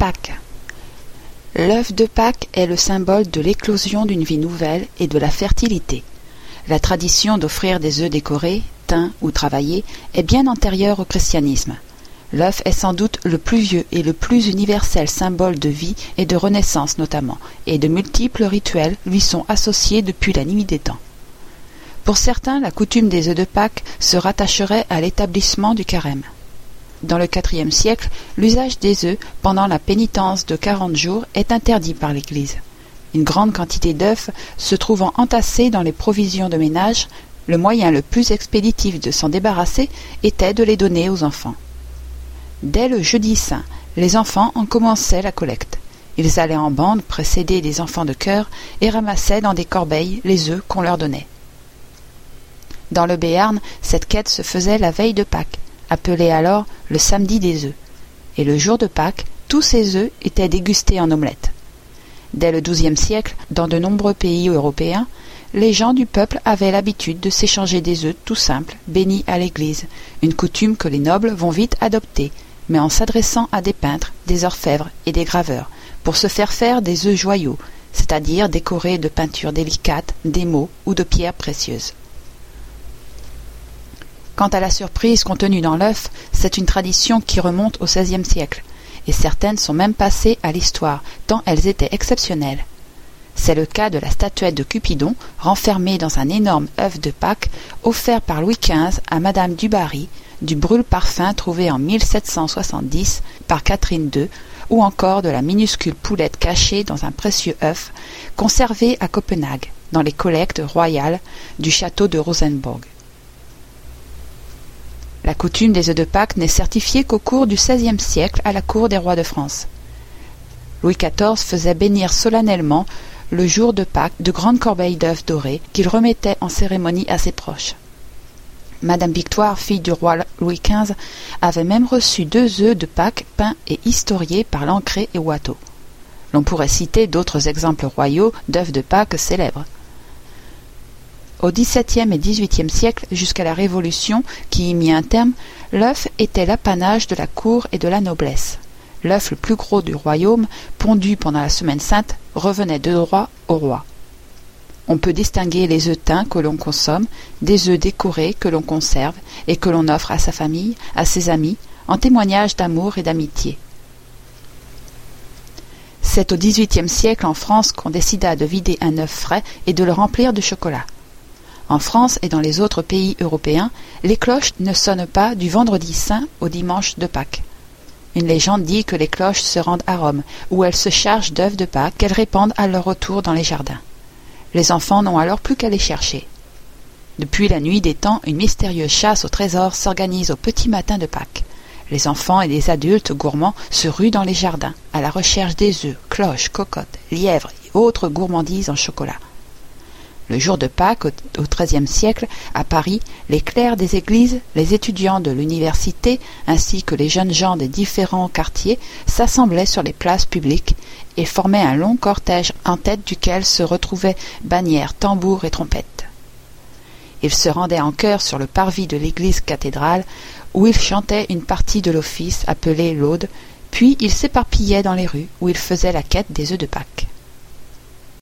Pâques. L'œuf de Pâques est le symbole de l'éclosion d'une vie nouvelle et de la fertilité. La tradition d'offrir des œufs décorés, teints ou travaillés est bien antérieure au christianisme. L'œuf est sans doute le plus vieux et le plus universel symbole de vie et de renaissance notamment, et de multiples rituels lui sont associés depuis la nuit des temps. Pour certains, la coutume des œufs de Pâques se rattacherait à l'établissement du carême. Dans le IVe siècle, l'usage des œufs pendant la pénitence de quarante jours est interdit par l'Église. Une grande quantité d'œufs se trouvant entassés dans les provisions de ménage, le moyen le plus expéditif de s'en débarrasser était de les donner aux enfants. Dès le jeudi saint, les enfants en commençaient la collecte. Ils allaient en bande précédés des enfants de chœur et ramassaient dans des corbeilles les œufs qu'on leur donnait. Dans le Béarn, cette quête se faisait la veille de Pâques, appelée alors le samedi des œufs, et le jour de Pâques, tous ces œufs étaient dégustés en omelette. Dès le XIIe siècle, dans de nombreux pays européens, les gens du peuple avaient l'habitude de s'échanger des œufs tout simples, bénis à l'église, une coutume que les nobles vont vite adopter, mais en s'adressant à des peintres, des orfèvres et des graveurs, pour se faire faire des œufs joyaux, c'est-à-dire décorés de peintures délicates, d'émaux ou de pierres précieuses. Quant à la surprise contenue dans l'œuf, c'est une tradition qui remonte au XVIe siècle, et certaines sont même passées à l'histoire, tant elles étaient exceptionnelles. C'est le cas de la statuette de Cupidon, renfermée dans un énorme œuf de Pâques, offert par Louis XV à Madame du Barry, du brûle-parfum trouvé en 1770 par Catherine II, ou encore de la minuscule poulette cachée dans un précieux œuf, conservé à Copenhague, dans les collectes royales du château de Rosenborg. La coutume des œufs de Pâques n'est certifiée qu'au cours du XVIe siècle à la cour des rois de France. Louis XIV faisait bénir solennellement le jour de Pâques de grandes corbeilles d'œufs dorés qu'il remettait en cérémonie à ses proches. Madame Victoire, fille du roi Louis XV, avait même reçu deux œufs de Pâques peints et historiés par Lancret et Watteau. L'on pourrait citer d'autres exemples royaux d'œufs de Pâques célèbres. Au XVIIe et XVIIIe siècle, jusqu'à la Révolution qui y mit un terme, l'œuf était l'apanage de la cour et de la noblesse. L'œuf le plus gros du royaume, pondu pendant la semaine sainte, revenait de droit au roi. On peut distinguer les œufs teints que l'on consomme des œufs décorés que l'on conserve et que l'on offre à sa famille, à ses amis, en témoignage d'amour et d'amitié. C'est au XVIIIe siècle en France qu'on décida de vider un œuf frais et de le remplir de chocolat. En France et dans les autres pays européens, les cloches ne sonnent pas du vendredi saint au dimanche de Pâques. Une légende dit que les cloches se rendent à Rome, où elles se chargent d'œufs de Pâques qu'elles répandent à leur retour dans les jardins. Les enfants n'ont alors plus qu'à les chercher. Depuis la nuit des temps, une mystérieuse chasse au trésor s'organise au petit matin de Pâques. Les enfants et les adultes gourmands se ruent dans les jardins, à la recherche des œufs, cloches, cocottes, lièvres et autres gourmandises en chocolat. Le jour de Pâques, au XIIIe siècle, à Paris, les clercs des églises, les étudiants de l'université, ainsi que les jeunes gens des différents quartiers s'assemblaient sur les places publiques et formaient un long cortège en tête duquel se retrouvaient bannières, tambours et trompettes. Ils se rendaient en chœur sur le parvis de l'église cathédrale, où ils chantaient une partie de l'office appelée l'Aude, puis ils s'éparpillaient dans les rues, où ils faisaient la quête des œufs de Pâques.